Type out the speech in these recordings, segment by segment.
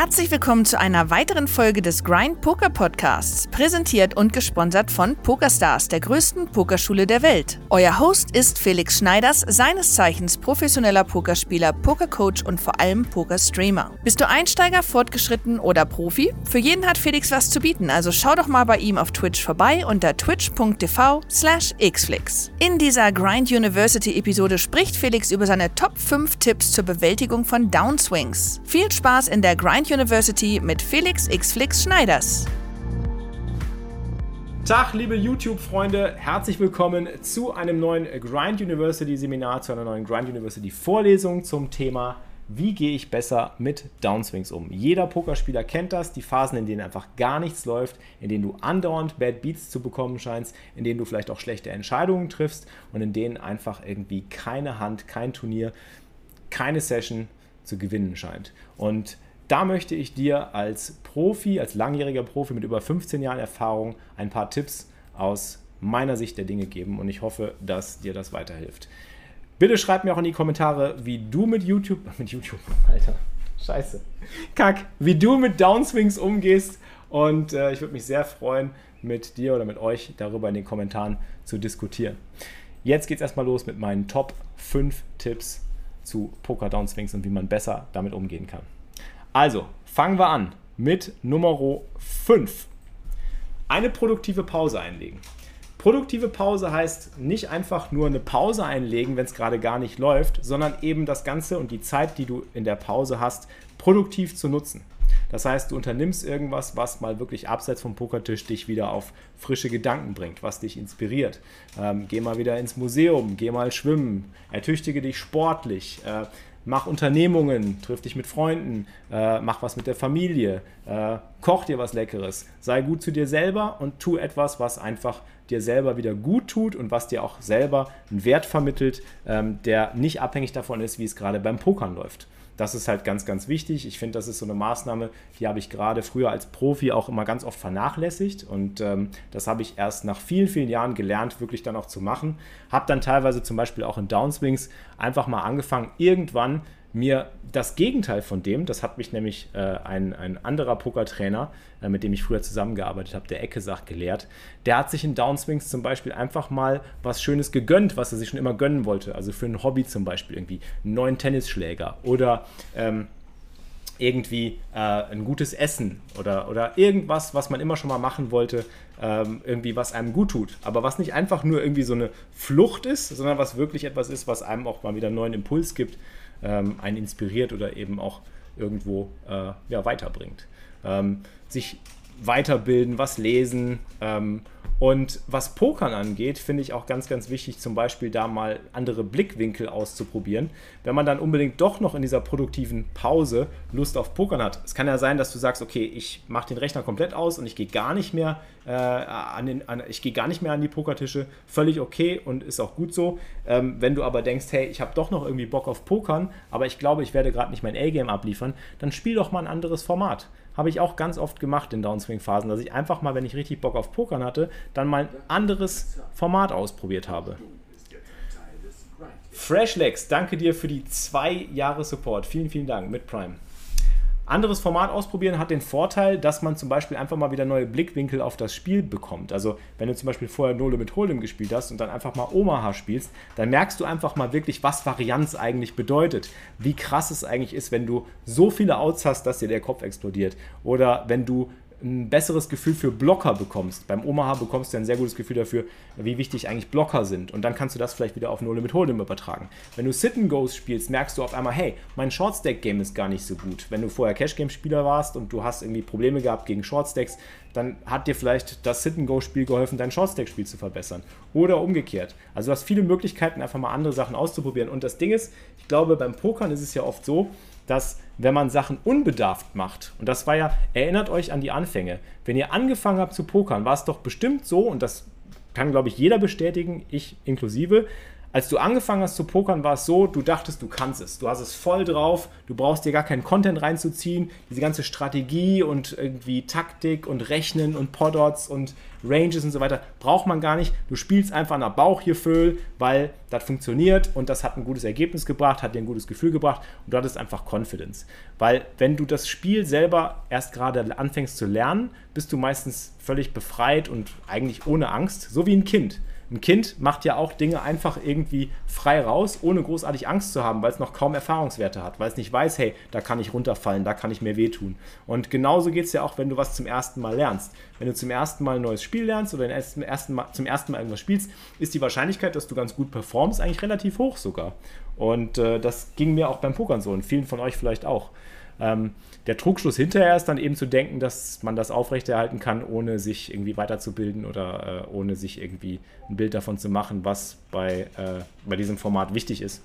Herzlich willkommen zu einer weiteren Folge des Grind Poker Podcasts, präsentiert und gesponsert von PokerStars, der größten Pokerschule der Welt. Euer Host ist Felix Schneiders, seines Zeichens professioneller Pokerspieler, Pokercoach und vor allem Pokerstreamer. Bist du Einsteiger, fortgeschritten oder Profi? Für jeden hat Felix was zu bieten, also schau doch mal bei ihm auf Twitch vorbei unter twitch.tv slash xflix. In dieser Grind University Episode spricht Felix über seine Top 5 Tipps zur Bewältigung von Downswings. Viel Spaß in der Grind University mit Felix X Flix Schneiders. Tag, liebe YouTube-Freunde, herzlich willkommen zu einem neuen Grind University Seminar, zu einer neuen Grind University Vorlesung zum Thema wie gehe ich besser mit Downswings um? Jeder Pokerspieler kennt das, die Phasen, in denen einfach gar nichts läuft, in denen du andauernd Bad Beats zu bekommen scheinst, in denen du vielleicht auch schlechte Entscheidungen triffst und in denen einfach irgendwie keine Hand, kein Turnier, keine Session zu gewinnen scheint. Und da möchte ich dir als Profi, als langjähriger Profi mit über 15 Jahren Erfahrung ein paar Tipps aus meiner Sicht der Dinge geben und ich hoffe, dass dir das weiterhilft. Bitte schreib mir auch in die Kommentare, wie du mit YouTube, mit YouTube, Alter, scheiße, kack, wie du mit Downswings umgehst und äh, ich würde mich sehr freuen, mit dir oder mit euch darüber in den Kommentaren zu diskutieren. Jetzt geht es erstmal los mit meinen Top 5 Tipps zu Poker Downswings und wie man besser damit umgehen kann. Also, fangen wir an mit Nummer 5. Eine produktive Pause einlegen. Produktive Pause heißt nicht einfach nur eine Pause einlegen, wenn es gerade gar nicht läuft, sondern eben das Ganze und die Zeit, die du in der Pause hast, produktiv zu nutzen. Das heißt, du unternimmst irgendwas, was mal wirklich abseits vom Pokertisch dich wieder auf frische Gedanken bringt, was dich inspiriert. Ähm, geh mal wieder ins Museum, geh mal schwimmen, ertüchtige dich sportlich, äh, mach Unternehmungen, triff dich mit Freunden, äh, mach was mit der Familie, äh, koch dir was Leckeres, sei gut zu dir selber und tu etwas, was einfach dir selber wieder gut tut und was dir auch selber einen Wert vermittelt, ähm, der nicht abhängig davon ist, wie es gerade beim Pokern läuft. Das ist halt ganz, ganz wichtig. Ich finde, das ist so eine Maßnahme, die habe ich gerade früher als Profi auch immer ganz oft vernachlässigt. Und ähm, das habe ich erst nach vielen, vielen Jahren gelernt, wirklich dann auch zu machen. Habe dann teilweise zum Beispiel auch in Downswings einfach mal angefangen, irgendwann mir das Gegenteil von dem, das hat mich nämlich äh, ein, ein anderer Pokertrainer, äh, mit dem ich früher zusammengearbeitet habe, der Ecke sagt, gelehrt. Der hat sich in Downswings zum Beispiel einfach mal was Schönes gegönnt, was er sich schon immer gönnen wollte. Also für ein Hobby zum Beispiel irgendwie einen neuen Tennisschläger oder ähm, irgendwie äh, ein gutes Essen oder, oder irgendwas, was man immer schon mal machen wollte, ähm, irgendwie was einem gut tut. Aber was nicht einfach nur irgendwie so eine Flucht ist, sondern was wirklich etwas ist, was einem auch mal wieder einen neuen Impuls gibt ähm, einen inspiriert oder eben auch irgendwo äh, ja, weiterbringt. Ähm, sich weiterbilden, was lesen, ähm, und was Pokern angeht, finde ich auch ganz, ganz wichtig, zum Beispiel da mal andere Blickwinkel auszuprobieren. Wenn man dann unbedingt doch noch in dieser produktiven Pause Lust auf Pokern hat. Es kann ja sein, dass du sagst, okay, ich mache den Rechner komplett aus und ich gehe gar nicht mehr äh, an den, an, ich gehe gar nicht mehr an die Pokertische. Völlig okay und ist auch gut so. Ähm, wenn du aber denkst, hey, ich habe doch noch irgendwie Bock auf Pokern, aber ich glaube, ich werde gerade nicht mein A-Game abliefern, dann spiel doch mal ein anderes Format habe ich auch ganz oft gemacht in Downswing-Phasen, dass ich einfach mal, wenn ich richtig Bock auf Pokern hatte, dann mal ein anderes Format ausprobiert habe. Freshlegs, danke dir für die zwei Jahre Support. Vielen, vielen Dank mit Prime. Anderes Format ausprobieren hat den Vorteil, dass man zum Beispiel einfach mal wieder neue Blickwinkel auf das Spiel bekommt. Also wenn du zum Beispiel vorher Nole mit Hold'em gespielt hast und dann einfach mal Omaha spielst, dann merkst du einfach mal wirklich, was Varianz eigentlich bedeutet. Wie krass es eigentlich ist, wenn du so viele Outs hast, dass dir der Kopf explodiert. Oder wenn du ein besseres Gefühl für Blocker bekommst. Beim Omaha bekommst du ein sehr gutes Gefühl dafür, wie wichtig eigentlich Blocker sind. Und dann kannst du das vielleicht wieder auf No Limit Hold'em übertragen. Wenn du Sit and Goes spielst, merkst du auf einmal, hey, mein Short-Stack-Game ist gar nicht so gut. Wenn du vorher Cash-Game-Spieler warst und du hast irgendwie Probleme gehabt gegen Short-Stacks, dann hat dir vielleicht das Sit-and-Go-Spiel geholfen, dein Short-Stack-Spiel zu verbessern. Oder umgekehrt. Also du hast viele Möglichkeiten, einfach mal andere Sachen auszuprobieren. Und das Ding ist, ich glaube, beim Pokern ist es ja oft so, dass wenn man Sachen unbedarft macht, und das war ja, erinnert euch an die Anfänge, wenn ihr angefangen habt zu pokern, war es doch bestimmt so, und das kann, glaube ich, jeder bestätigen, ich inklusive, als du angefangen hast zu pokern, war es so, du dachtest, du kannst es. Du hast es voll drauf, du brauchst dir gar keinen Content reinzuziehen. Diese ganze Strategie und irgendwie Taktik und Rechnen und Podots und Ranges und so weiter braucht man gar nicht. Du spielst einfach nach Bauchgefühl, weil das funktioniert und das hat ein gutes Ergebnis gebracht, hat dir ein gutes Gefühl gebracht und du hattest einfach Confidence. Weil wenn du das Spiel selber erst gerade anfängst zu lernen, bist du meistens völlig befreit und eigentlich ohne Angst, so wie ein Kind. Ein Kind macht ja auch Dinge einfach irgendwie frei raus, ohne großartig Angst zu haben, weil es noch kaum Erfahrungswerte hat, weil es nicht weiß, hey, da kann ich runterfallen, da kann ich mir wehtun. Und genauso geht es ja auch, wenn du was zum ersten Mal lernst. Wenn du zum ersten Mal ein neues Spiel lernst oder zum ersten Mal, irgendwas spielst, ist die Wahrscheinlichkeit, dass du ganz gut performst, eigentlich relativ hoch sogar. Und äh, das ging mir auch beim Pokern so und vielen von euch vielleicht auch. Ähm, der Trugschluss hinterher ist dann eben zu denken, dass man das aufrechterhalten kann, ohne sich irgendwie weiterzubilden oder äh, ohne sich irgendwie ein Bild davon zu machen, was bei, äh, bei diesem Format wichtig ist.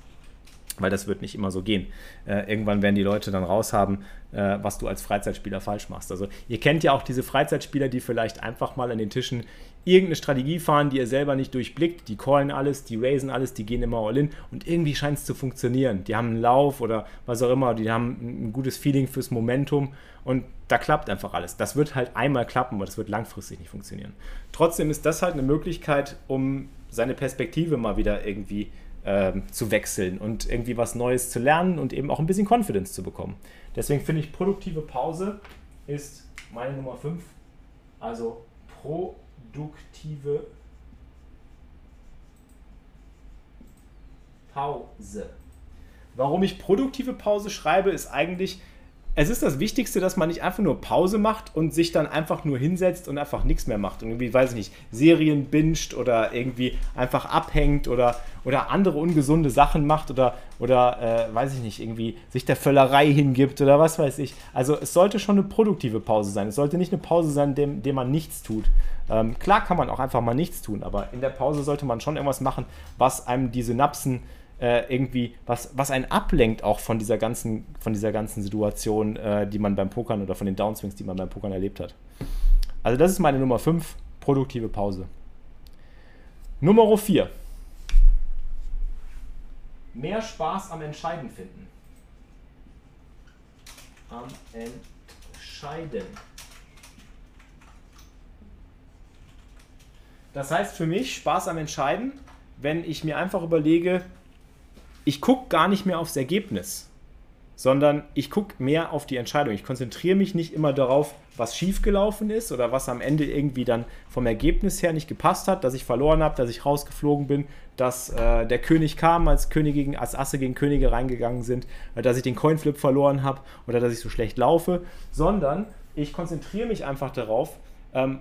Weil das wird nicht immer so gehen. Äh, irgendwann werden die Leute dann raushaben, äh, was du als Freizeitspieler falsch machst. Also ihr kennt ja auch diese Freizeitspieler, die vielleicht einfach mal an den Tischen irgendeine Strategie fahren, die ihr selber nicht durchblickt. Die callen alles, die raisen alles, die gehen immer all in und irgendwie scheint es zu funktionieren. Die haben einen Lauf oder was auch immer, die haben ein gutes Feeling fürs Momentum und da klappt einfach alles. Das wird halt einmal klappen, aber das wird langfristig nicht funktionieren. Trotzdem ist das halt eine Möglichkeit, um seine Perspektive mal wieder irgendwie ähm, zu wechseln und irgendwie was Neues zu lernen und eben auch ein bisschen Confidence zu bekommen. Deswegen finde ich, produktive Pause ist meine Nummer 5. Also pro produktive Pause. Warum ich produktive Pause schreibe, ist eigentlich, es ist das Wichtigste, dass man nicht einfach nur Pause macht und sich dann einfach nur hinsetzt und einfach nichts mehr macht. Und irgendwie, weiß ich nicht, Serien binscht oder irgendwie einfach abhängt oder, oder andere ungesunde Sachen macht oder, oder äh, weiß ich nicht, irgendwie sich der Völlerei hingibt oder was weiß ich. Also es sollte schon eine produktive Pause sein. Es sollte nicht eine Pause sein, in dem, dem man nichts tut. Ähm, klar kann man auch einfach mal nichts tun, aber in der Pause sollte man schon irgendwas machen, was einem die Synapsen äh, irgendwie, was, was einen ablenkt auch von dieser ganzen, von dieser ganzen Situation, äh, die man beim Pokern oder von den Downswings, die man beim Pokern erlebt hat. Also das ist meine Nummer 5, produktive Pause. Nummer 4. Mehr Spaß am Entscheiden finden. Am Entscheiden. Das heißt für mich Spaß am Entscheiden, wenn ich mir einfach überlege, ich gucke gar nicht mehr aufs Ergebnis, sondern ich gucke mehr auf die Entscheidung. Ich konzentriere mich nicht immer darauf, was schiefgelaufen ist oder was am Ende irgendwie dann vom Ergebnis her nicht gepasst hat, dass ich verloren habe, dass ich rausgeflogen bin, dass äh, der König kam, als Könige gegen, als Asse gegen Könige reingegangen sind, äh, dass ich den Coinflip verloren habe oder dass ich so schlecht laufe, sondern ich konzentriere mich einfach darauf, ähm,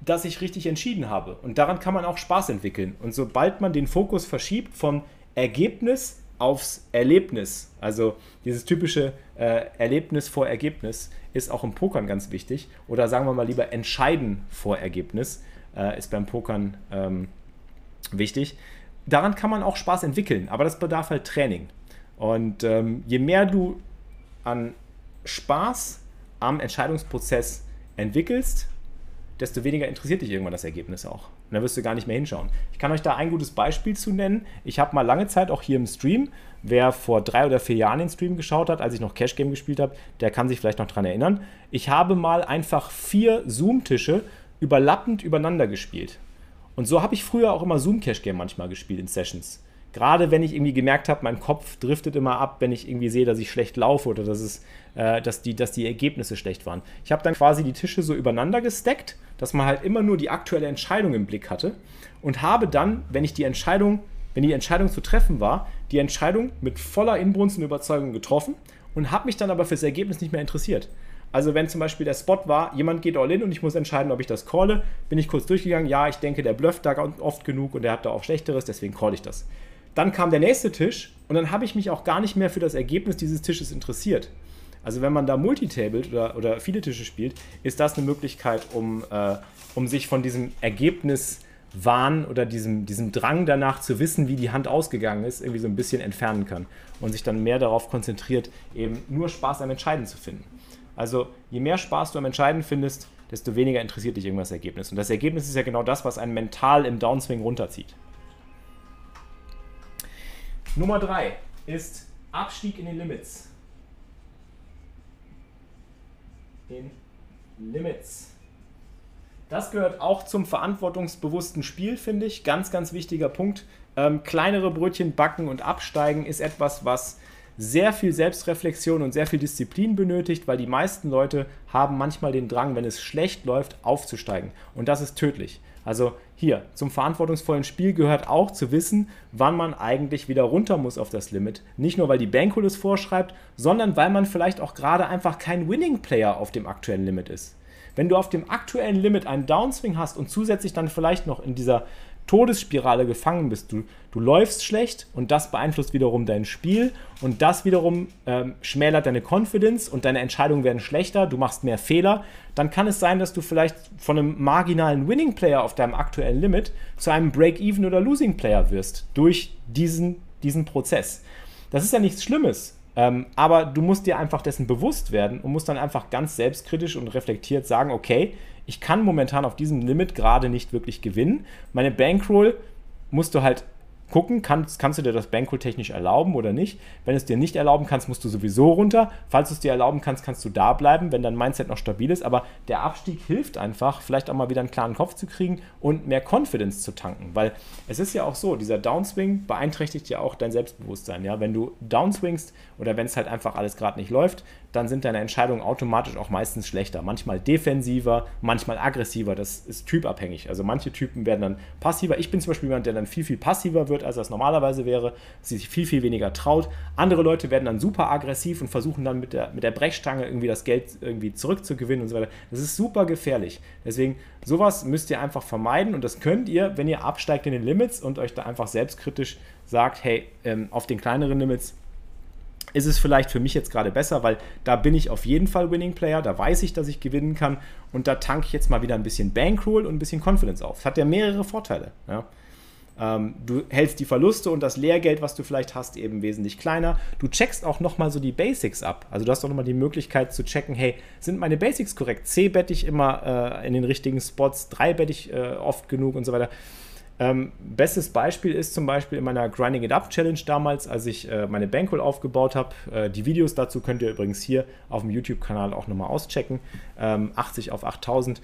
dass ich richtig entschieden habe. Und daran kann man auch Spaß entwickeln. Und sobald man den Fokus verschiebt vom Ergebnis aufs Erlebnis. Also dieses typische äh, Erlebnis vor Ergebnis ist auch im Pokern ganz wichtig. Oder sagen wir mal lieber Entscheiden vor Ergebnis äh, ist beim Pokern ähm, wichtig. Daran kann man auch Spaß entwickeln, aber das bedarf halt Training. Und ähm, je mehr du an Spaß am Entscheidungsprozess entwickelst, desto weniger interessiert dich irgendwann das Ergebnis auch. Und dann wirst du gar nicht mehr hinschauen. Ich kann euch da ein gutes Beispiel zu nennen. Ich habe mal lange Zeit auch hier im Stream, wer vor drei oder vier Jahren den Stream geschaut hat, als ich noch Cash Game gespielt habe, der kann sich vielleicht noch daran erinnern. Ich habe mal einfach vier Zoom-Tische überlappend übereinander gespielt. Und so habe ich früher auch immer Zoom Cash Game manchmal gespielt in Sessions. Gerade wenn ich irgendwie gemerkt habe, mein Kopf driftet immer ab, wenn ich irgendwie sehe, dass ich schlecht laufe oder dass, es, äh, dass, die, dass die Ergebnisse schlecht waren. Ich habe dann quasi die Tische so übereinander gesteckt, dass man halt immer nur die aktuelle Entscheidung im Blick hatte und habe dann, wenn ich die Entscheidung, wenn die Entscheidung zu treffen war, die Entscheidung mit voller Inbrunst und Überzeugung getroffen und habe mich dann aber fürs Ergebnis nicht mehr interessiert. Also wenn zum Beispiel der Spot war, jemand geht all in und ich muss entscheiden, ob ich das calle, bin ich kurz durchgegangen, ja, ich denke, der blufft da oft genug und der hat da auch Schlechteres, deswegen call ich das. Dann kam der nächste Tisch und dann habe ich mich auch gar nicht mehr für das Ergebnis dieses Tisches interessiert. Also wenn man da multitabled oder, oder viele Tische spielt, ist das eine Möglichkeit, um, äh, um sich von diesem Ergebniswahn oder diesem, diesem Drang danach zu wissen, wie die Hand ausgegangen ist, irgendwie so ein bisschen entfernen kann und sich dann mehr darauf konzentriert, eben nur Spaß am Entscheiden zu finden. Also je mehr Spaß du am Entscheiden findest, desto weniger interessiert dich irgendwas Ergebnis. Und das Ergebnis ist ja genau das, was einen mental im Downswing runterzieht. Nummer drei ist Abstieg in den Limits. In Limits. Das gehört auch zum verantwortungsbewussten Spiel, finde ich. Ganz, ganz wichtiger Punkt. Ähm, kleinere Brötchen backen und absteigen ist etwas, was sehr viel Selbstreflexion und sehr viel Disziplin benötigt, weil die meisten Leute haben manchmal den Drang, wenn es schlecht läuft, aufzusteigen. Und das ist tödlich. Also hier, zum verantwortungsvollen Spiel gehört auch zu wissen, wann man eigentlich wieder runter muss auf das Limit. Nicht nur, weil die Bankroll es vorschreibt, sondern weil man vielleicht auch gerade einfach kein Winning Player auf dem aktuellen Limit ist. Wenn du auf dem aktuellen Limit einen Downswing hast und zusätzlich dann vielleicht noch in dieser Todesspirale gefangen bist. Du, du läufst schlecht und das beeinflusst wiederum dein Spiel und das wiederum ähm, schmälert deine Confidence und deine Entscheidungen werden schlechter, du machst mehr Fehler. Dann kann es sein, dass du vielleicht von einem marginalen Winning Player auf deinem aktuellen Limit zu einem Break-Even oder Losing Player wirst durch diesen, diesen Prozess. Das ist ja nichts Schlimmes. Ähm, aber du musst dir einfach dessen bewusst werden und musst dann einfach ganz selbstkritisch und reflektiert sagen, okay, ich kann momentan auf diesem Limit gerade nicht wirklich gewinnen. Meine Bankroll musst du halt gucken, kannst, kannst du dir das Bankroll technisch erlauben oder nicht. Wenn es dir nicht erlauben kannst, musst du sowieso runter. Falls du es dir erlauben kannst, kannst du da bleiben, wenn dein Mindset noch stabil ist. Aber der Abstieg hilft einfach, vielleicht auch mal wieder einen klaren Kopf zu kriegen und mehr Confidence zu tanken. Weil es ist ja auch so, dieser Downswing beeinträchtigt ja auch dein Selbstbewusstsein. Ja? Wenn du downswingst oder wenn es halt einfach alles gerade nicht läuft, dann sind deine Entscheidungen automatisch auch meistens schlechter. Manchmal defensiver, manchmal aggressiver. Das ist typabhängig. Also manche Typen werden dann passiver. Ich bin zum Beispiel jemand, der dann viel, viel passiver wird, als das normalerweise wäre, sich viel, viel weniger traut. Andere Leute werden dann super aggressiv und versuchen dann mit der, mit der Brechstange irgendwie das Geld irgendwie zurückzugewinnen und so weiter. Das ist super gefährlich. Deswegen, sowas müsst ihr einfach vermeiden und das könnt ihr, wenn ihr absteigt in den Limits und euch da einfach selbstkritisch sagt, hey, ähm, auf den kleineren Limits ist es vielleicht für mich jetzt gerade besser, weil da bin ich auf jeden Fall Winning Player, da weiß ich, dass ich gewinnen kann und da tanke ich jetzt mal wieder ein bisschen Bankroll und ein bisschen Confidence auf. Das hat ja mehrere Vorteile. Ja. Ähm, du hältst die Verluste und das Lehrgeld, was du vielleicht hast, eben wesentlich kleiner. Du checkst auch nochmal so die Basics ab. Also du hast auch nochmal die Möglichkeit zu checken, hey, sind meine Basics korrekt? C bette ich immer äh, in den richtigen Spots, 3 bette ich äh, oft genug und so weiter. Ähm, bestes Beispiel ist zum Beispiel in meiner Grinding It Up Challenge damals, als ich äh, meine Bankroll aufgebaut habe. Äh, die Videos dazu könnt ihr übrigens hier auf dem YouTube-Kanal auch nochmal auschecken. Ähm, 80 auf 8000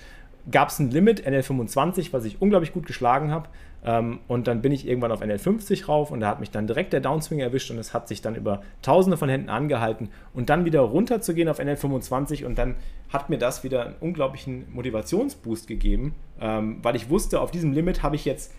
gab es ein Limit, NL25, was ich unglaublich gut geschlagen habe. Ähm, und dann bin ich irgendwann auf NL50 rauf und da hat mich dann direkt der Downswing erwischt und es hat sich dann über tausende von Händen angehalten und dann wieder runter zu gehen auf NL25 und dann hat mir das wieder einen unglaublichen Motivationsboost gegeben, ähm, weil ich wusste, auf diesem Limit habe ich jetzt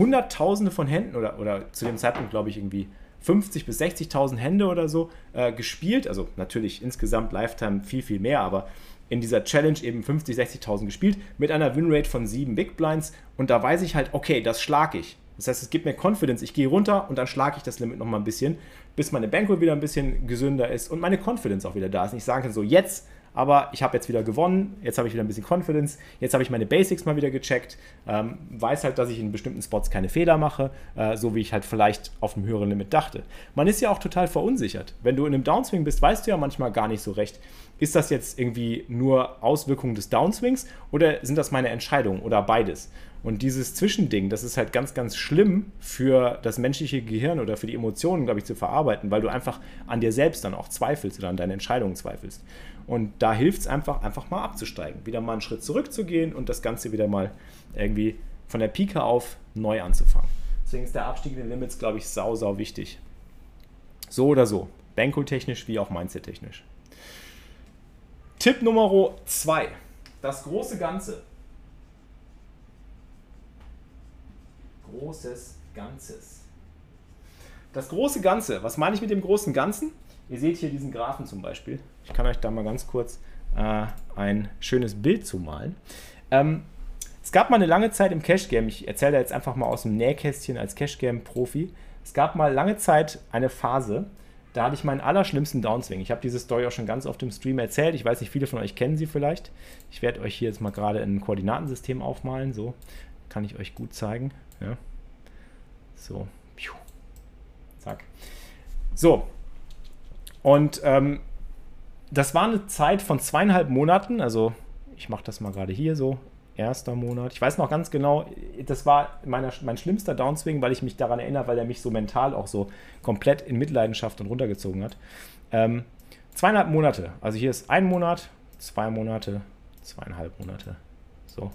Hunderttausende von Händen oder, oder zu dem Zeitpunkt glaube ich irgendwie 50 bis 60.000 Hände oder so äh, gespielt. Also natürlich insgesamt Lifetime viel, viel mehr, aber in dieser Challenge eben 50, 60.000 gespielt mit einer Winrate von 7 Big Blinds und da weiß ich halt, okay, das schlage ich. Das heißt, es gibt mir Confidence. Ich gehe runter und dann schlage ich das Limit nochmal ein bisschen, bis meine Bankroll wieder ein bisschen gesünder ist und meine Confidence auch wieder da ist. Und ich sage so, jetzt aber ich habe jetzt wieder gewonnen, jetzt habe ich wieder ein bisschen Confidence, jetzt habe ich meine Basics mal wieder gecheckt, ähm, weiß halt, dass ich in bestimmten Spots keine Fehler mache, äh, so wie ich halt vielleicht auf einem höheren Limit dachte. Man ist ja auch total verunsichert. Wenn du in einem Downswing bist, weißt du ja manchmal gar nicht so recht, ist das jetzt irgendwie nur Auswirkungen des Downswings oder sind das meine Entscheidungen oder beides? Und dieses Zwischending, das ist halt ganz, ganz schlimm für das menschliche Gehirn oder für die Emotionen, glaube ich, zu verarbeiten, weil du einfach an dir selbst dann auch zweifelst oder an deinen Entscheidungen zweifelst. Und da hilft es einfach, einfach mal abzusteigen, wieder mal einen Schritt zurückzugehen und das Ganze wieder mal irgendwie von der Pike auf neu anzufangen. Deswegen ist der Abstieg in den Limits, glaube ich, sau, sau wichtig. So oder so. Bankroll-technisch wie auch Mindset-technisch. Tipp Nummer 2. Das große Ganze. Großes Ganzes. Das große Ganze, was meine ich mit dem großen Ganzen? Ihr seht hier diesen Graphen zum Beispiel. Ich kann euch da mal ganz kurz äh, ein schönes Bild zumalen. Ähm, es gab mal eine lange Zeit im Cash Game, ich erzähle jetzt einfach mal aus dem Nähkästchen als Cash Game Profi. Es gab mal lange Zeit eine Phase, da hatte ich meinen allerschlimmsten Downswing. Ich habe diese Story auch schon ganz oft im Stream erzählt. Ich weiß nicht, viele von euch kennen sie vielleicht. Ich werde euch hier jetzt mal gerade ein Koordinatensystem aufmalen. So kann ich euch gut zeigen. Ja. So. Zack. So. Und ähm, das war eine Zeit von zweieinhalb Monaten. Also ich mache das mal gerade hier so. erster Monat. Ich weiß noch ganz genau, das war meiner, mein schlimmster Downswing, weil ich mich daran erinnere, weil er mich so mental auch so komplett in Mitleidenschaft und runtergezogen hat. Ähm, zweieinhalb Monate. Also hier ist ein Monat, zwei Monate, zweieinhalb Monate. So.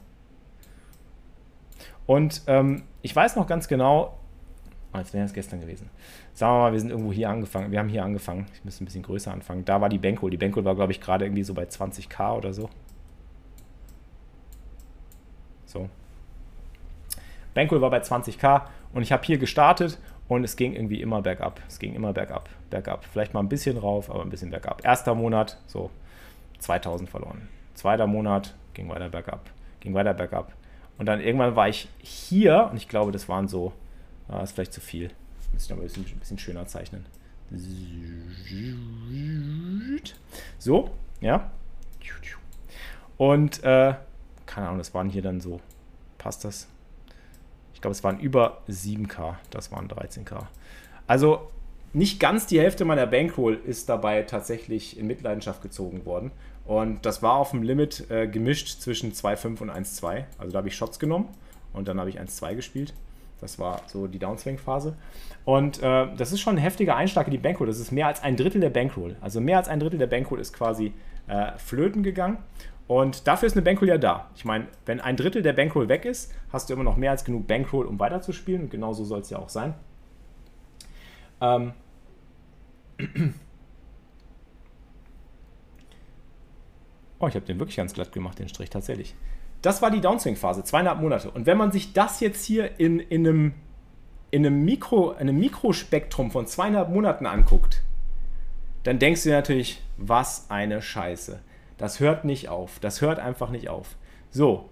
Und ähm, ich weiß noch ganz genau, oh, jetzt wäre es gestern gewesen. Sagen wir mal, wir sind irgendwo hier angefangen. Wir haben hier angefangen. Ich müsste ein bisschen größer anfangen. Da war die Bankroll. Die Bankroll war, glaube ich, gerade irgendwie so bei 20k oder so. So. Bankroll war bei 20k und ich habe hier gestartet und es ging irgendwie immer bergab. Es ging immer bergab, bergab. Vielleicht mal ein bisschen rauf, aber ein bisschen bergab. Erster Monat, so 2000 verloren. Zweiter Monat ging weiter bergab, ging weiter bergab. Und dann irgendwann war ich hier und ich glaube, das waren so, ah, ist vielleicht zu viel. Muss ich noch ein bisschen, ein bisschen schöner zeichnen. So, ja. Und, äh, keine Ahnung, das waren hier dann so, passt das? Ich glaube, es waren über 7K, das waren 13K. Also nicht ganz die Hälfte meiner Bankroll ist dabei tatsächlich in Mitleidenschaft gezogen worden. Und das war auf dem Limit äh, gemischt zwischen 2,5 und 1,2. Also da habe ich Shots genommen und dann habe ich 1,2 gespielt. Das war so die Downswing-Phase. Und äh, das ist schon ein heftiger Einschlag in die Bankroll. Das ist mehr als ein Drittel der Bankroll. Also mehr als ein Drittel der Bankroll ist quasi äh, flöten gegangen. Und dafür ist eine Bankroll ja da. Ich meine, wenn ein Drittel der Bankroll weg ist, hast du immer noch mehr als genug Bankroll, um weiterzuspielen. Und genau so soll es ja auch sein. Ähm. Oh, ich habe den wirklich ganz glatt gemacht, den Strich tatsächlich. Das war die Downswing-Phase, zweieinhalb Monate. Und wenn man sich das jetzt hier in, in, einem, in einem, Mikro, einem Mikrospektrum von zweieinhalb Monaten anguckt, dann denkst du dir natürlich, was eine Scheiße. Das hört nicht auf. Das hört einfach nicht auf. So,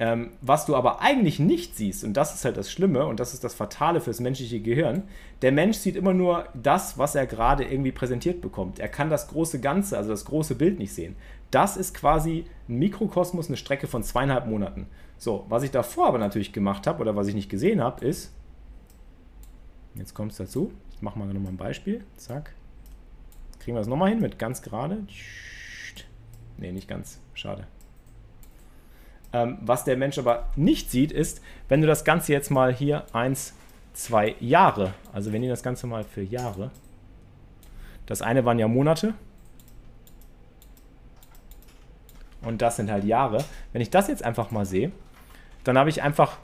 ähm, was du aber eigentlich nicht siehst, und das ist halt das Schlimme und das ist das Fatale fürs menschliche Gehirn, der Mensch sieht immer nur das, was er gerade irgendwie präsentiert bekommt. Er kann das große Ganze, also das große Bild nicht sehen. Das ist quasi ein Mikrokosmos, eine Strecke von zweieinhalb Monaten. So, was ich davor aber natürlich gemacht habe oder was ich nicht gesehen habe, ist, jetzt kommt es dazu, ich mache mal nochmal ein Beispiel, zack, kriegen wir das nochmal hin mit ganz gerade, ne, nicht ganz, schade. Ähm, was der Mensch aber nicht sieht, ist, wenn du das Ganze jetzt mal hier eins, zwei Jahre, also wenn ihr das Ganze mal für Jahre, das eine waren ja Monate, und das sind halt Jahre. Wenn ich das jetzt einfach mal sehe, dann habe ich einfach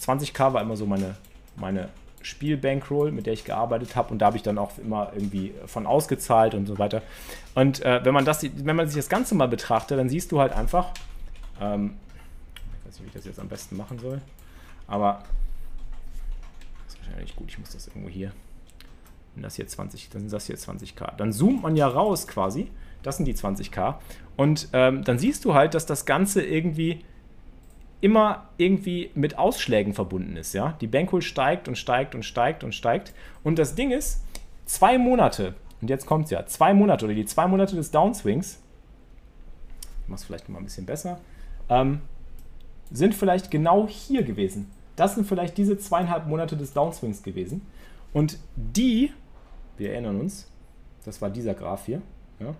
20k war immer so meine, meine Spielbankroll, mit der ich gearbeitet habe und da habe ich dann auch immer irgendwie von ausgezahlt und so weiter. Und äh, wenn man das, wenn man sich das Ganze mal betrachtet, dann siehst du halt einfach, ähm, ich weiß nicht, wie ich das jetzt am besten machen soll, aber das ist wahrscheinlich gut, ich muss das irgendwo hier, wenn das hier 20, dann sind das hier 20k. Dann zoomt man ja raus quasi das sind die 20k. Und ähm, dann siehst du halt, dass das Ganze irgendwie immer irgendwie mit Ausschlägen verbunden ist. Ja? Die Bankroll steigt und steigt und steigt und steigt. Und das Ding ist, zwei Monate, und jetzt kommt es ja, zwei Monate oder die zwei Monate des Downswings, ich mache es vielleicht mal ein bisschen besser, ähm, sind vielleicht genau hier gewesen. Das sind vielleicht diese zweieinhalb Monate des Downswings gewesen. Und die, wir erinnern uns, das war dieser Graph hier, ja,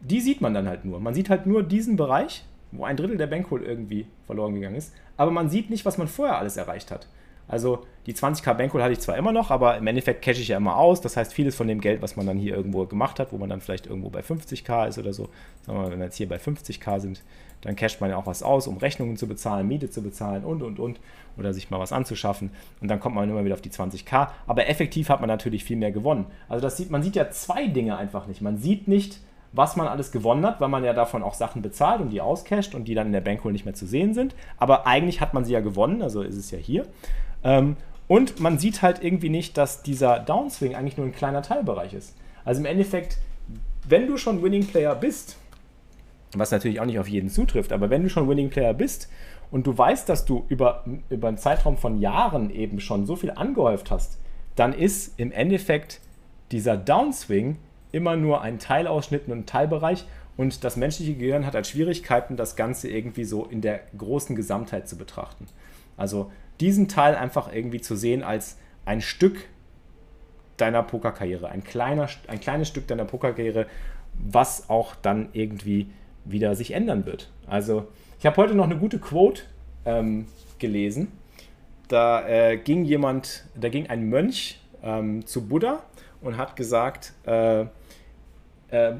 die sieht man dann halt nur. Man sieht halt nur diesen Bereich, wo ein Drittel der Bankroll irgendwie verloren gegangen ist, aber man sieht nicht, was man vorher alles erreicht hat. Also die 20k Bankroll hatte ich zwar immer noch, aber im Endeffekt cache ich ja immer aus. Das heißt, vieles von dem Geld, was man dann hier irgendwo gemacht hat, wo man dann vielleicht irgendwo bei 50k ist oder so, sagen wir mal, wenn wir jetzt hier bei 50k sind, dann casht man ja auch was aus, um Rechnungen zu bezahlen, Miete zu bezahlen und und und oder sich mal was anzuschaffen und dann kommt man immer wieder auf die 20k. Aber effektiv hat man natürlich viel mehr gewonnen. Also das sieht, man sieht ja zwei Dinge einfach nicht. Man sieht nicht, was man alles gewonnen hat, weil man ja davon auch Sachen bezahlt und die auscasht und die dann in der Bankroll nicht mehr zu sehen sind. Aber eigentlich hat man sie ja gewonnen, also ist es ja hier. Ähm, und man sieht halt irgendwie nicht, dass dieser Downswing eigentlich nur ein kleiner Teilbereich ist. Also im Endeffekt, wenn du schon Winning Player bist, was natürlich auch nicht auf jeden zutrifft, aber wenn du schon Winning Player bist und du weißt, dass du über, über einen Zeitraum von Jahren eben schon so viel angehäuft hast, dann ist im Endeffekt dieser Downswing immer nur ein Teilausschnitt und ein Teilbereich und das menschliche Gehirn hat halt Schwierigkeiten, das Ganze irgendwie so in der großen Gesamtheit zu betrachten. Also diesen Teil einfach irgendwie zu sehen als ein Stück deiner Pokerkarriere, ein, kleiner, ein kleines Stück deiner Pokerkarriere, was auch dann irgendwie wieder sich ändern wird. Also Ich habe heute noch eine gute Quote ähm, gelesen. Da äh, ging jemand, da ging ein Mönch ähm, zu Buddha und hat gesagt, äh, äh,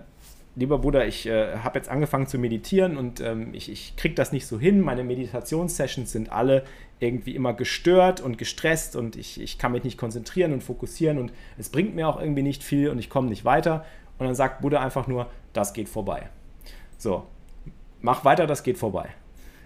lieber Buddha, ich äh, habe jetzt angefangen zu meditieren und ähm, ich, ich kriege das nicht so hin. Meine Meditationssessions sind alle irgendwie immer gestört und gestresst und ich, ich kann mich nicht konzentrieren und fokussieren und es bringt mir auch irgendwie nicht viel und ich komme nicht weiter. Und dann sagt Buddha einfach nur, das geht vorbei. So, mach weiter, das geht vorbei.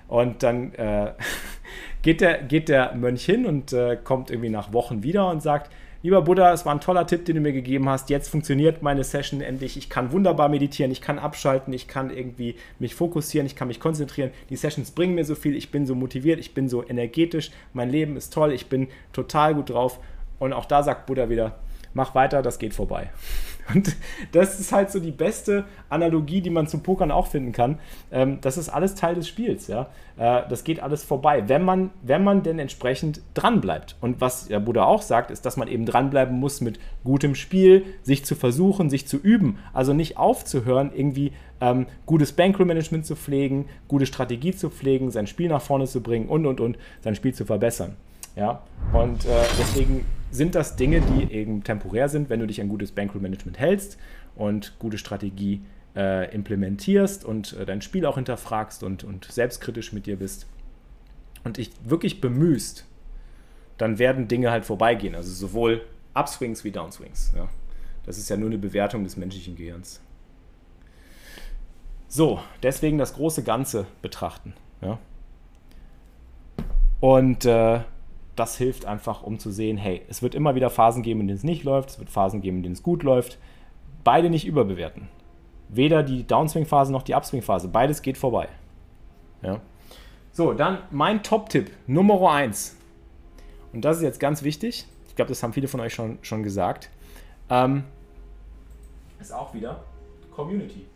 Und dann äh, geht, der, geht der Mönch hin und äh, kommt irgendwie nach Wochen wieder und sagt, lieber Buddha, es war ein toller Tipp, den du mir gegeben hast. Jetzt funktioniert meine Session endlich. Ich kann wunderbar meditieren, ich kann abschalten, ich kann irgendwie mich fokussieren, ich kann mich konzentrieren. Die Sessions bringen mir so viel, ich bin so motiviert, ich bin so energetisch, mein Leben ist toll, ich bin total gut drauf. Und auch da sagt Buddha wieder, mach weiter, das geht vorbei. Und das ist halt so die beste Analogie, die man zum Pokern auch finden kann. Ähm, das ist alles Teil des Spiels, ja. Äh, das geht alles vorbei, wenn man, wenn man denn entsprechend dranbleibt. Und was der Buddha auch sagt, ist, dass man eben dranbleiben muss mit gutem Spiel, sich zu versuchen, sich zu üben. Also nicht aufzuhören, irgendwie ähm, gutes Bankroll-Management zu pflegen, gute Strategie zu pflegen, sein Spiel nach vorne zu bringen und und und sein Spiel zu verbessern. Ja, und äh, deswegen sind das Dinge, die eben temporär sind, wenn du dich an gutes Bankroll-Management hältst und gute Strategie äh, implementierst und äh, dein Spiel auch hinterfragst und, und selbstkritisch mit dir bist und dich wirklich bemühst, dann werden Dinge halt vorbeigehen. Also sowohl Upswings wie Downswings. Ja. Das ist ja nur eine Bewertung des menschlichen Gehirns. So, deswegen das große Ganze betrachten. Ja. Und äh, das hilft einfach, um zu sehen, hey, es wird immer wieder Phasen geben, in denen es nicht läuft, es wird Phasen geben, in denen es gut läuft. Beide nicht überbewerten. Weder die Downswing-Phase noch die Upswing-Phase. Beides geht vorbei. Ja. So, dann mein Top-Tipp Nummer 1. Und das ist jetzt ganz wichtig. Ich glaube, das haben viele von euch schon, schon gesagt. Ähm, ist auch wieder Community.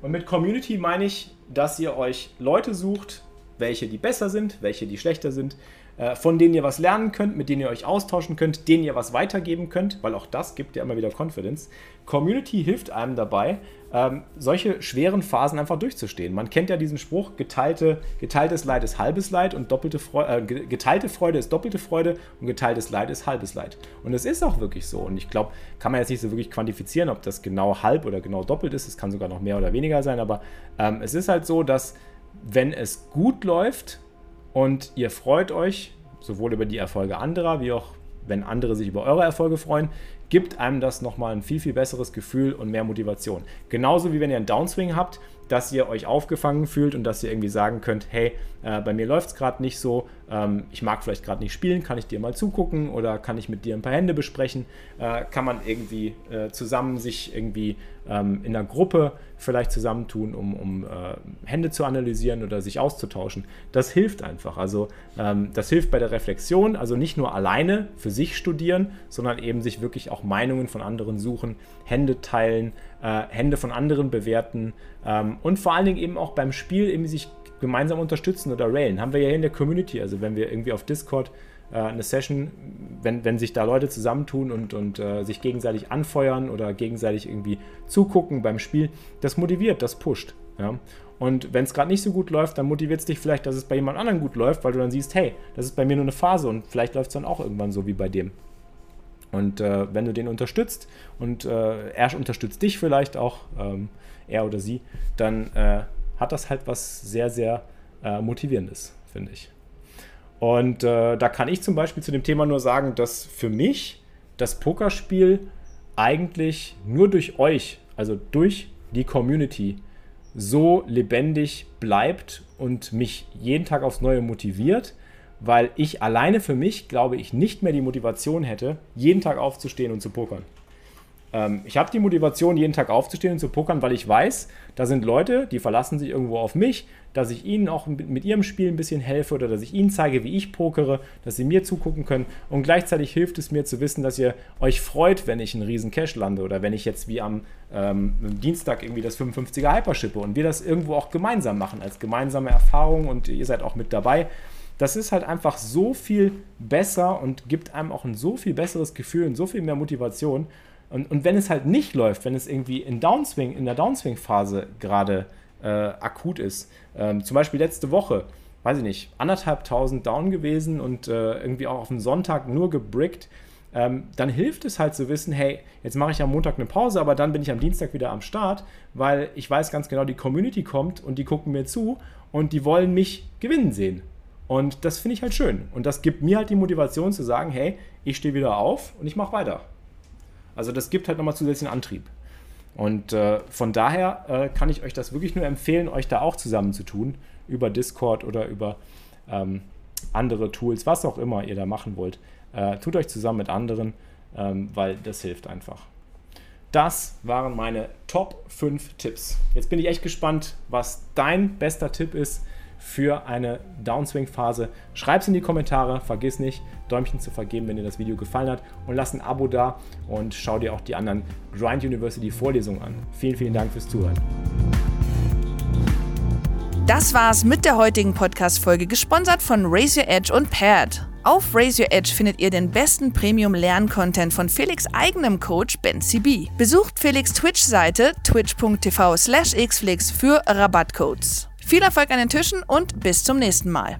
Und mit Community meine ich, dass ihr euch Leute sucht, welche die besser sind, welche die schlechter sind, äh, von denen ihr was lernen könnt, mit denen ihr euch austauschen könnt, denen ihr was weitergeben könnt, weil auch das gibt ja immer wieder Confidence. Community hilft einem dabei, ähm, solche schweren Phasen einfach durchzustehen. Man kennt ja diesen Spruch, geteilte, geteiltes Leid ist halbes Leid und doppelte Freude, äh, geteilte Freude ist doppelte Freude und geteiltes Leid ist halbes Leid. Und es ist auch wirklich so. Und ich glaube, kann man jetzt nicht so wirklich quantifizieren, ob das genau halb oder genau doppelt ist. Es kann sogar noch mehr oder weniger sein, aber ähm, es ist halt so, dass wenn es gut läuft und ihr freut euch, sowohl über die Erfolge anderer, wie auch wenn andere sich über eure Erfolge freuen, gibt einem das nochmal ein viel, viel besseres Gefühl und mehr Motivation. Genauso wie wenn ihr einen Downswing habt, dass ihr euch aufgefangen fühlt und dass ihr irgendwie sagen könnt, hey, äh, bei mir läuft es gerade nicht so, ähm, ich mag vielleicht gerade nicht spielen, kann ich dir mal zugucken oder kann ich mit dir ein paar Hände besprechen, äh, kann man irgendwie äh, zusammen sich irgendwie ähm, in einer Gruppe vielleicht zusammentun, um, um äh, Hände zu analysieren oder sich auszutauschen. Das hilft einfach. Also ähm, das hilft bei der Reflexion, also nicht nur alleine für sich studieren, sondern eben sich wirklich auch Meinungen von anderen suchen, Hände teilen, äh, Hände von anderen bewerten ähm, und vor allen Dingen eben auch beim Spiel eben sich gemeinsam unterstützen oder railen. Haben wir ja in der Community, also wenn wir irgendwie auf Discord äh, eine Session, wenn, wenn sich da Leute zusammentun und, und äh, sich gegenseitig anfeuern oder gegenseitig irgendwie zugucken beim Spiel, das motiviert, das pusht. Ja? Und wenn es gerade nicht so gut läuft, dann motiviert es dich vielleicht, dass es bei jemand anderem gut läuft, weil du dann siehst, hey, das ist bei mir nur eine Phase und vielleicht läuft es dann auch irgendwann so wie bei dem. Und äh, wenn du den unterstützt und äh, er unterstützt dich vielleicht auch, ähm, er oder sie, dann äh, hat das halt was sehr, sehr äh, Motivierendes, finde ich. Und äh, da kann ich zum Beispiel zu dem Thema nur sagen, dass für mich das Pokerspiel eigentlich nur durch euch, also durch die Community, so lebendig bleibt und mich jeden Tag aufs Neue motiviert, weil ich alleine für mich, glaube ich, nicht mehr die Motivation hätte, jeden Tag aufzustehen und zu pokern. Ähm, ich habe die Motivation, jeden Tag aufzustehen und zu pokern, weil ich weiß, da sind Leute, die verlassen sich irgendwo auf mich, dass ich ihnen auch mit, mit ihrem Spiel ein bisschen helfe oder dass ich ihnen zeige, wie ich pokere, dass sie mir zugucken können. Und gleichzeitig hilft es mir zu wissen, dass ihr euch freut, wenn ich einen riesen Cash lande oder wenn ich jetzt wie am ähm, Dienstag irgendwie das 55er Hypershippe und wir das irgendwo auch gemeinsam machen, als gemeinsame Erfahrung und ihr seid auch mit dabei. Das ist halt einfach so viel besser und gibt einem auch ein so viel besseres Gefühl und so viel mehr Motivation, Und, und wenn es halt nicht läuft, wenn es irgendwie in Downswing, in der Downswing-Phase gerade äh, akut ist, ähm, zum Beispiel letzte Woche, weiß ich nicht, anderthalb tausend down gewesen und äh, irgendwie auch auf dem Sonntag nur gebrickt, ähm, dann hilft es halt zu wissen, hey, jetzt mache ich am Montag eine Pause, aber dann bin ich am Dienstag wieder am Start, weil ich weiß ganz genau, die Community kommt und die gucken mir zu und die wollen mich gewinnen sehen. Und das finde ich halt schön. Und das gibt mir halt die Motivation zu sagen, hey, ich stehe wieder auf und ich mache weiter. Also das gibt halt nochmal zusätzlichen Antrieb. Und äh, von daher äh, kann ich euch das wirklich nur empfehlen, euch da auch zusammenzutun, über Discord oder über ähm, andere Tools, was auch immer ihr da machen wollt. Äh, tut euch zusammen mit anderen, ähm, weil das hilft einfach. Das waren meine Top 5 Tipps. Jetzt bin ich echt gespannt, was dein bester Tipp ist für eine Downswing-Phase. Schreib es in die Kommentare, vergiss nicht, Däumchen zu vergeben, wenn dir das Video gefallen hat und lass ein Abo da und schau dir auch die anderen Grind University Vorlesungen an. Vielen, vielen Dank fürs Zuhören. Das war's mit der heutigen Podcast-Folge, gesponsert von Raise Your Edge und Paired. Auf Raise Your Edge findet ihr den besten Premium-Lern-Content von Felix' eigenem Coach Ben CB. Besucht Felix' Twitch-Seite twitch.tv slash xflix für Rabattcodes. Viel Erfolg an den Tischen und bis zum nächsten Mal.